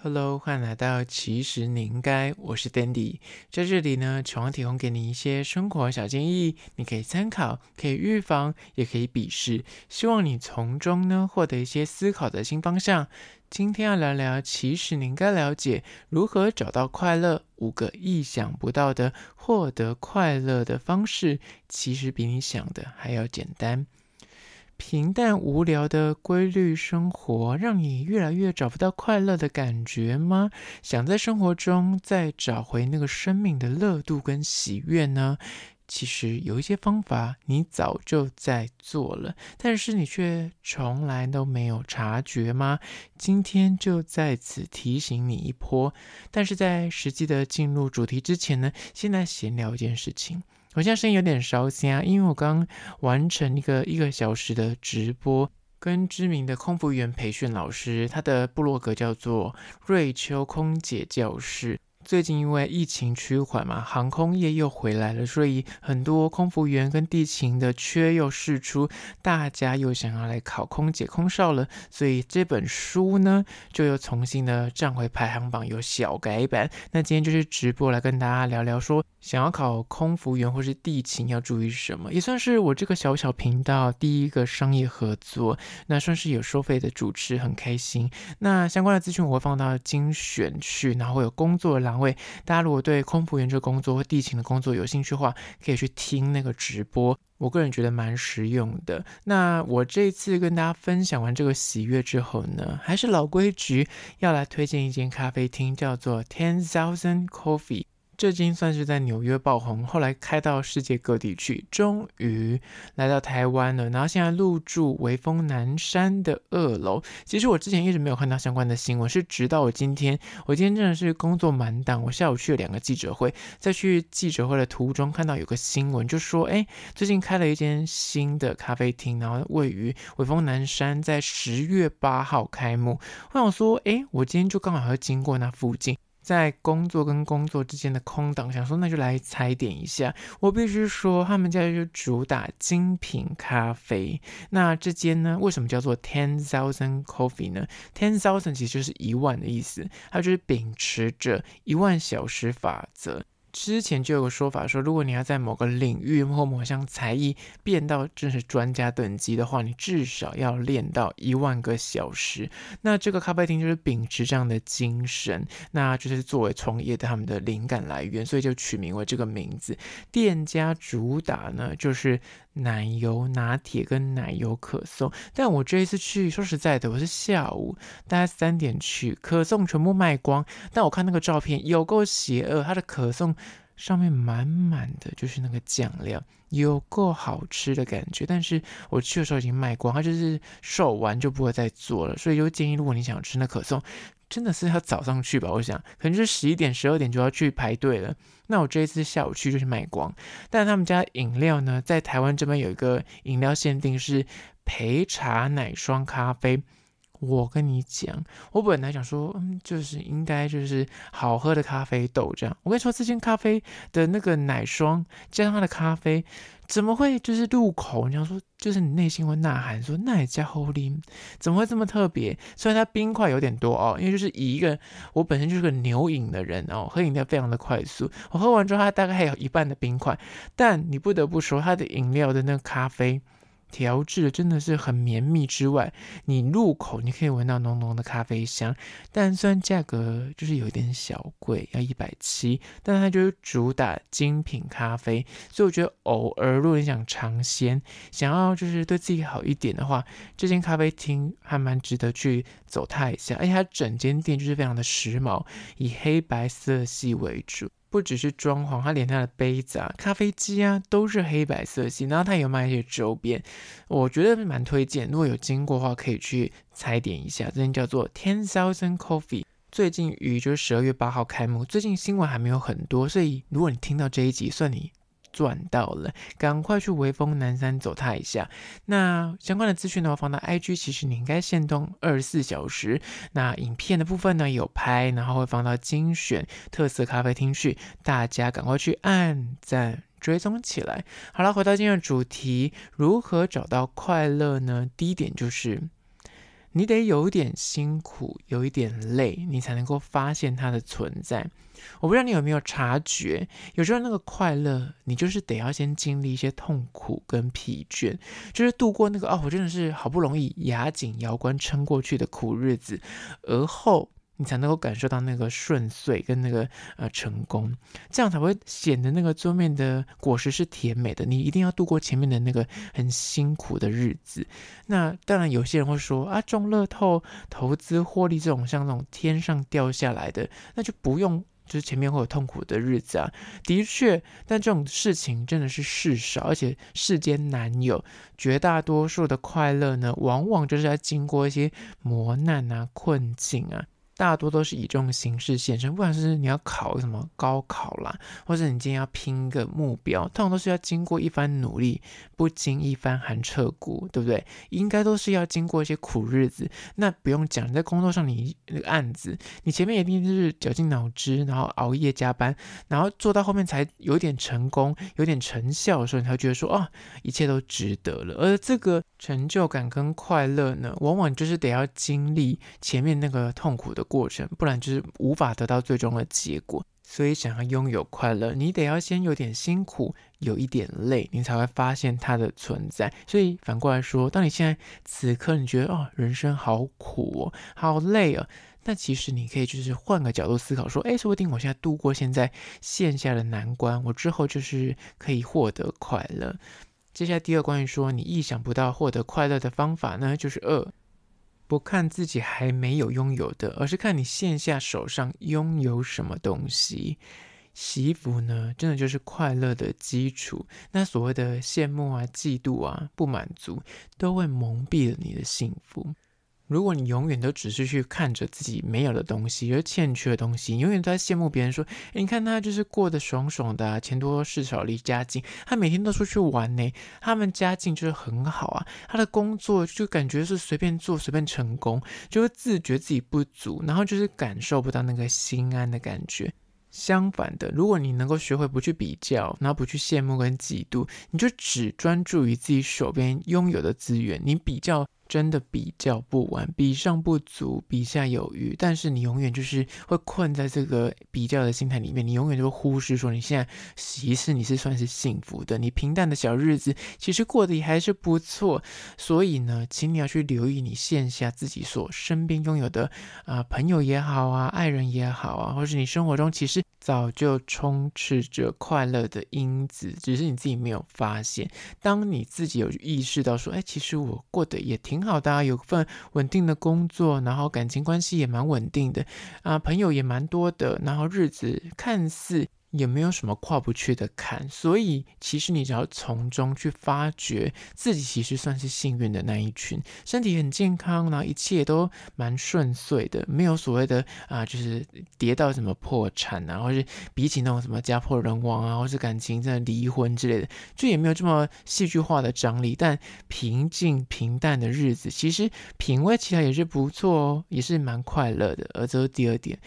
Hello，欢迎来到其实你应该，我是 Dandy，在这里呢，希望提供给你一些生活小建议，你可以参考，可以预防，也可以鄙视，希望你从中呢获得一些思考的新方向。今天要聊聊，其实你应该了解如何找到快乐，五个意想不到的获得快乐的方式，其实比你想的还要简单。平淡无聊的规律生活，让你越来越找不到快乐的感觉吗？想在生活中再找回那个生命的热度跟喜悦呢？其实有一些方法你早就在做了，但是你却从来都没有察觉吗？今天就在此提醒你一波。但是在实际的进入主题之前呢，先来闲聊一件事情。我现在声音有点烧心啊，因为我刚完成一个一个小时的直播，跟知名的空服员培训老师，他的部落格叫做瑞秋空姐教室。最近因为疫情趋缓嘛，航空业又回来了，所以很多空服员跟地勤的缺又释出，大家又想要来考空姐空少了，所以这本书呢就又重新的站回排行榜，有小改版。那今天就是直播来跟大家聊聊说，想要考空服员或是地勤要注意什么，也算是我这个小小频道第一个商业合作，那算是有收费的主持，很开心。那相关的资讯我会放到精选区，然后会有工作栏栏。位大家如果对空服员这个工作或地勤的工作有兴趣的话，可以去听那个直播。我个人觉得蛮实用的。那我这次跟大家分享完这个喜悦之后呢，还是老规矩，要来推荐一间咖啡厅，叫做 Ten Thousand Coffee。这间算是在纽约爆红，后来开到世界各地去，终于来到台湾了。然后现在入住微风南山的二楼。其实我之前一直没有看到相关的新闻，是直到我今天，我今天真的是工作满档，我下午去了两个记者会，在去记者会的途中看到有个新闻，就说哎，最近开了一间新的咖啡厅，然后位于微风南山，在十月八号开幕。我想说，哎，我今天就刚好要经过那附近。在工作跟工作之间的空档，想说那就来踩点一下。我必须说，他们家就主打精品咖啡。那这间呢，为什么叫做 Ten Thousand Coffee 呢？Ten Thousand 其实就是一万的意思，它就是秉持着一万小时法则。之前就有个说法说，如果你要在某个领域或某项才艺变到真是专家等级的话，你至少要练到一万个小时。那这个咖啡厅就是秉持这样的精神，那就是作为创业他们的灵感来源，所以就取名为这个名字。店家主打呢就是奶油拿铁跟奶油可颂，但我这一次去，说实在的，我是下午大概三点去，可颂全部卖光。但我看那个照片有够邪恶，它的可颂。上面满满的就是那个酱料，有够好吃的感觉。但是我去的时候已经卖光，它就是售完就不会再做了。所以就建议，如果你想吃那可颂，真的是要早上去吧。我想可能就是十一点、十二点就要去排队了。那我这一次下午去就是卖光。但他们家饮料呢，在台湾这边有一个饮料限定是焙茶奶霜咖啡。我跟你讲，我本来想说，嗯，就是应该就是好喝的咖啡豆这样。我跟你说，这间咖啡的那个奶霜加上它的咖啡，怎么会就是入口？你想说，就是你内心会呐喊说，那也加厚力，怎么会这么特别？虽然它冰块有点多哦，因为就是以一个我本身就是个牛饮的人哦，喝饮料非常的快速。我喝完之后，它大概还有一半的冰块，但你不得不说，它的饮料的那个咖啡。调制的真的是很绵密之外，你入口你可以闻到浓浓的咖啡香，但虽然价格就是有一点小贵，要一百七，但它就是主打精品咖啡，所以我觉得偶尔如果你想尝鲜，想要就是对自己好一点的话，这间咖啡厅还蛮值得去走它一下，而且它整间店就是非常的时髦，以黑白色系为主。不只是装潢，它连它的杯子啊、咖啡机啊都是黑白色系，然后它有卖一些周边，我觉得蛮推荐。如果有经过的话，可以去踩点一下。这间叫做 Ten Thousand Coffee，最近于就是十二月八号开幕，最近新闻还没有很多，所以如果你听到这一集，算你。赚到了，赶快去微风南山走它一下。那相关的资讯呢，我放到 IG，其实你应该限动二十四小时。那影片的部分呢，有拍，然后会放到精选特色咖啡厅去，大家赶快去按赞追踪起来。好了，回到今天的主题，如何找到快乐呢？第一点就是你得有一点辛苦，有一点累，你才能够发现它的存在。我不知道你有没有察觉，有时候那个快乐，你就是得要先经历一些痛苦跟疲倦，就是度过那个哦，我真的是好不容易牙紧牙关撑过去的苦日子，而后。你才能够感受到那个顺遂跟那个呃成功，这样才会显得那个桌面的果实是甜美的。你一定要度过前面的那个很辛苦的日子。那当然，有些人会说啊，中乐透、投资获利这种像那种天上掉下来的，那就不用，就是前面会有痛苦的日子啊。的确，但这种事情真的是事少，而且世间难有。绝大多数的快乐呢，往往就是要经过一些磨难啊、困境啊。大多都是以这种形式现身，不管是你要考什么高考啦，或者你今天要拼个目标，通常都是要经过一番努力，不经一番寒彻骨，对不对？应该都是要经过一些苦日子。那不用讲，在工作上你那个案子，你前面一定就是绞尽脑汁，然后熬夜加班，然后做到后面才有点成功、有点成效的时候，你才会觉得说，哦，一切都值得了。而这个成就感跟快乐呢，往往就是得要经历前面那个痛苦的过程，不然就是无法得到最终的结果。所以，想要拥有快乐，你得要先有点辛苦，有一点累，你才会发现它的存在。所以反过来说，当你现在此刻你觉得哦，人生好苦哦，好累哦，那其实你可以就是换个角度思考，说，哎，说不定我现在度过现在线下的难关，我之后就是可以获得快乐。接下来第二，关于说你意想不到获得快乐的方法呢，就是二。不看自己还没有拥有的，而是看你线下手上拥有什么东西。洗衣服呢，真的就是快乐的基础。那所谓的羡慕啊、嫉妒啊、不满足，都会蒙蔽了你的幸福。如果你永远都只是去看着自己没有的东西，而欠缺的东西，永远都在羡慕别人说：“诶，你看他就是过得爽爽的啊，钱多事少离家近，他每天都出去玩呢，他们家境就是很好啊，他的工作就感觉是随便做随便成功，就会自觉自己不足，然后就是感受不到那个心安的感觉。相反的，如果你能够学会不去比较，然后不去羡慕跟嫉妒，你就只专注于自己手边拥有的资源，你比较。真的比较不完，比上不足，比下有余。但是你永远就是会困在这个比较的心态里面，你永远就会忽视说你现在其实你是算是幸福的，你平淡的小日子其实过得也还是不错。所以呢，请你要去留意你线下自己所身边拥有的啊、朋友也好啊，爱人也好啊，或是你生活中其实早就充斥着快乐的因子，只是你自己没有发现。当你自己有意识到说，哎，其实我过得也挺。挺好的啊，有份稳定的工作，然后感情关系也蛮稳定的啊，朋友也蛮多的，然后日子看似。也没有什么跨不去的坎，所以其实你只要从中去发掘自己，其实算是幸运的那一群，身体很健康，然后一切都蛮顺遂的，没有所谓的啊，就是跌到什么破产啊，或是比起那种什么家破人亡啊，或是感情真的离婚之类的，就也没有这么戏剧化的张力。但平静平淡的日子，其实品味起来也是不错哦，也是蛮快乐的。而这是第二点。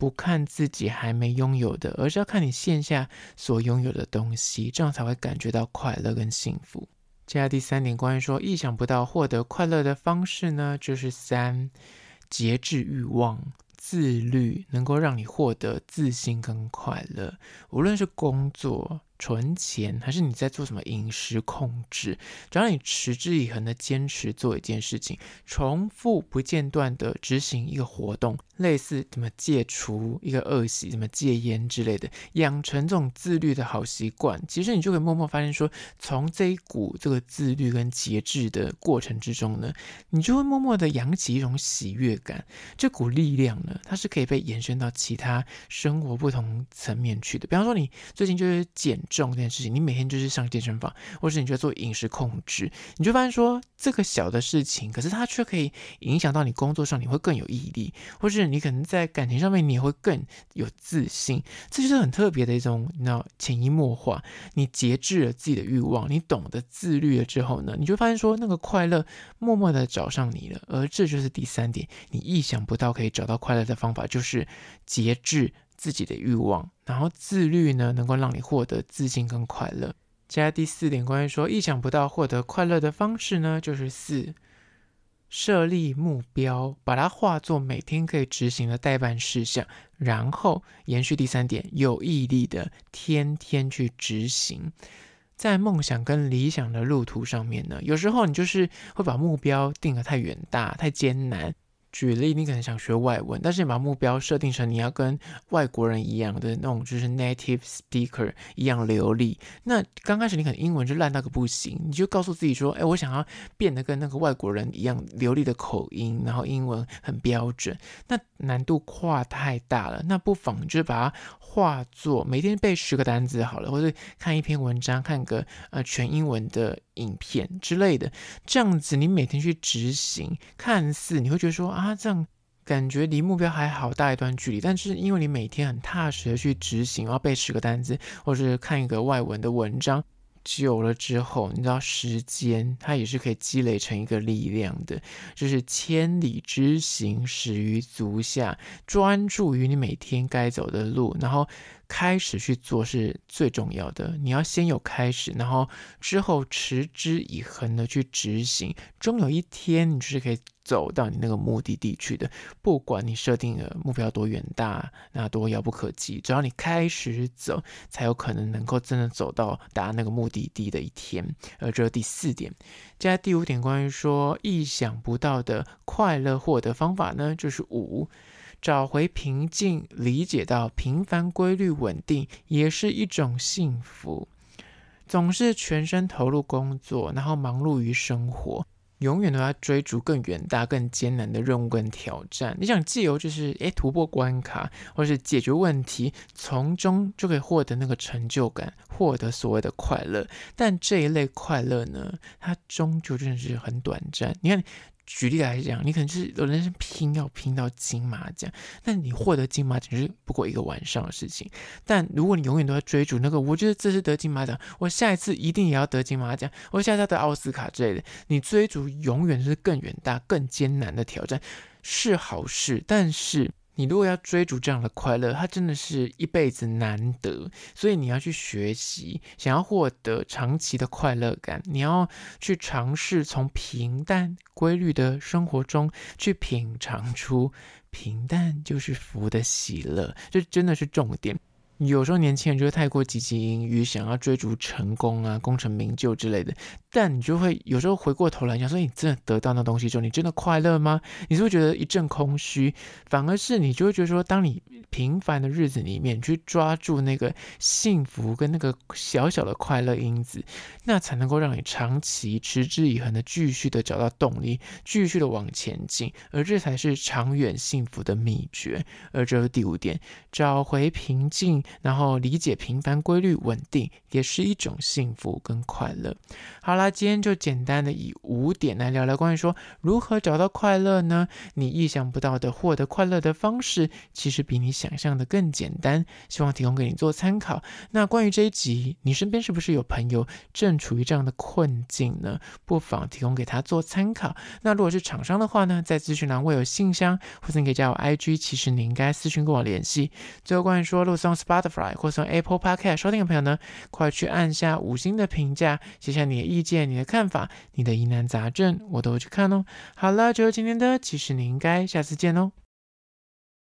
不看自己还没拥有的，而是要看你线下所拥有的东西，这样才会感觉到快乐跟幸福。接下来第三点，关于说意想不到获得快乐的方式呢，就是三，节制欲望。自律能够让你获得自信跟快乐，无论是工作。存钱还是你在做什么饮食控制？只要你持之以恒的坚持做一件事情，重复不间断的执行一个活动，类似怎么戒除一个恶习，怎么戒烟之类的，养成这种自律的好习惯，其实你就会默默发现说，从这一股这个自律跟节制的过程之中呢，你就会默默的扬起一种喜悦感。这股力量呢，它是可以被延伸到其他生活不同层面去的。比方说，你最近就是减。重这件事情，你每天就是上健身房，或是你就做饮食控制，你就发现说这个小的事情，可是它却可以影响到你工作上，你会更有毅力，或是你可能在感情上面，你也会更有自信。这就是很特别的一种，你知道，潜移默化。你节制了自己的欲望，你懂得自律了之后呢，你就发现说那个快乐默默的找上你了。而这就是第三点，你意想不到可以找到快乐的方法，就是节制。自己的欲望，然后自律呢，能够让你获得自信跟快乐。接下来第四点，关于说意想不到获得快乐的方式呢，就是四，设立目标，把它化作每天可以执行的待办事项，然后延续第三点，有毅力的天天去执行。在梦想跟理想的路途上面呢，有时候你就是会把目标定得太远大、太艰难。举例，你可能想学外文，但是你把目标设定成你要跟外国人一样的那种，就是 native speaker 一样流利。那刚开始你可能英文就烂到个不行，你就告诉自己说：“哎，我想要变得跟那个外国人一样流利的口音，然后英文很标准。”那难度跨太大了，那不妨就把它化作每天背十个单词好了，或者看一篇文章，看个呃全英文的影片之类的，这样子你每天去执行，看似你会觉得说啊，这样感觉离目标还好大一段距离，但是因为你每天很踏实的去执行，要背十个单词，或是看一个外文的文章。久了之后，你知道时间它也是可以积累成一个力量的，就是千里之行，始于足下。专注于你每天该走的路，然后开始去做是最重要的。你要先有开始，然后之后持之以恒的去执行，终有一天你就是可以。走到你那个目的地去的，不管你设定的目标多远大，那多遥不可及，只要你开始走，才有可能能够真的走到达那个目的地的一天。而这是第四点，接下第五点，关于说意想不到的快乐获得方法呢，就是五，找回平静，理解到平凡规律稳定也是一种幸福。总是全身投入工作，然后忙碌于生活。永远都在追逐更远大、更艰难的任务跟挑战。你想借由就是诶突破关卡，或是解决问题，从中就可以获得那个成就感，获得所谓的快乐。但这一类快乐呢，它终究真的是很短暂。你看。举例来讲，你可能就是有人生拼要拼到金马奖，但你获得金马奖是不过一个晚上的事情。但如果你永远都在追逐那个，我觉得这次得金马奖，我下一次一定也要得金马奖，我下一次要得奥斯卡之类的。你追逐永远是更远大、更艰难的挑战，是好事，但是。你如果要追逐这样的快乐，它真的是一辈子难得，所以你要去学习，想要获得长期的快乐感，你要去尝试从平淡规律的生活中去品尝出平淡就是福的喜乐，这真的是重点。有时候年轻人就会太过汲汲营营，想要追逐成功啊、功成名就之类的，但你就会有时候回过头来想说，你真的得到那东西之后，你真的快乐吗？你是不是觉得一阵空虚？反而是你就会觉得说，当你平凡的日子里面去抓住那个幸福跟那个小小的快乐因子，那才能够让你长期持之以恒的继续的找到动力，继续的往前进，而这才是长远幸福的秘诀。而这是第五点，找回平静。然后理解平凡规律稳定也是一种幸福跟快乐。好啦，今天就简单的以五点来聊聊关于说如何找到快乐呢？你意想不到的获得快乐的方式，其实比你想象的更简单。希望提供给你做参考。那关于这一集，你身边是不是有朋友正处于这样的困境呢？不妨提供给他做参考。那如果是厂商的话呢，在资讯栏会有信箱，或者你可以加我 IG，其实你应该私讯跟我联系。最后关于说，如果是用 Spotify 或是用 Apple Podcast 收听的朋友呢，快去按下五星的评价，写下你的意见、你的看法、你的疑难杂症，我都会去看哦。好了，就是今天的，其实你应该下次见哦。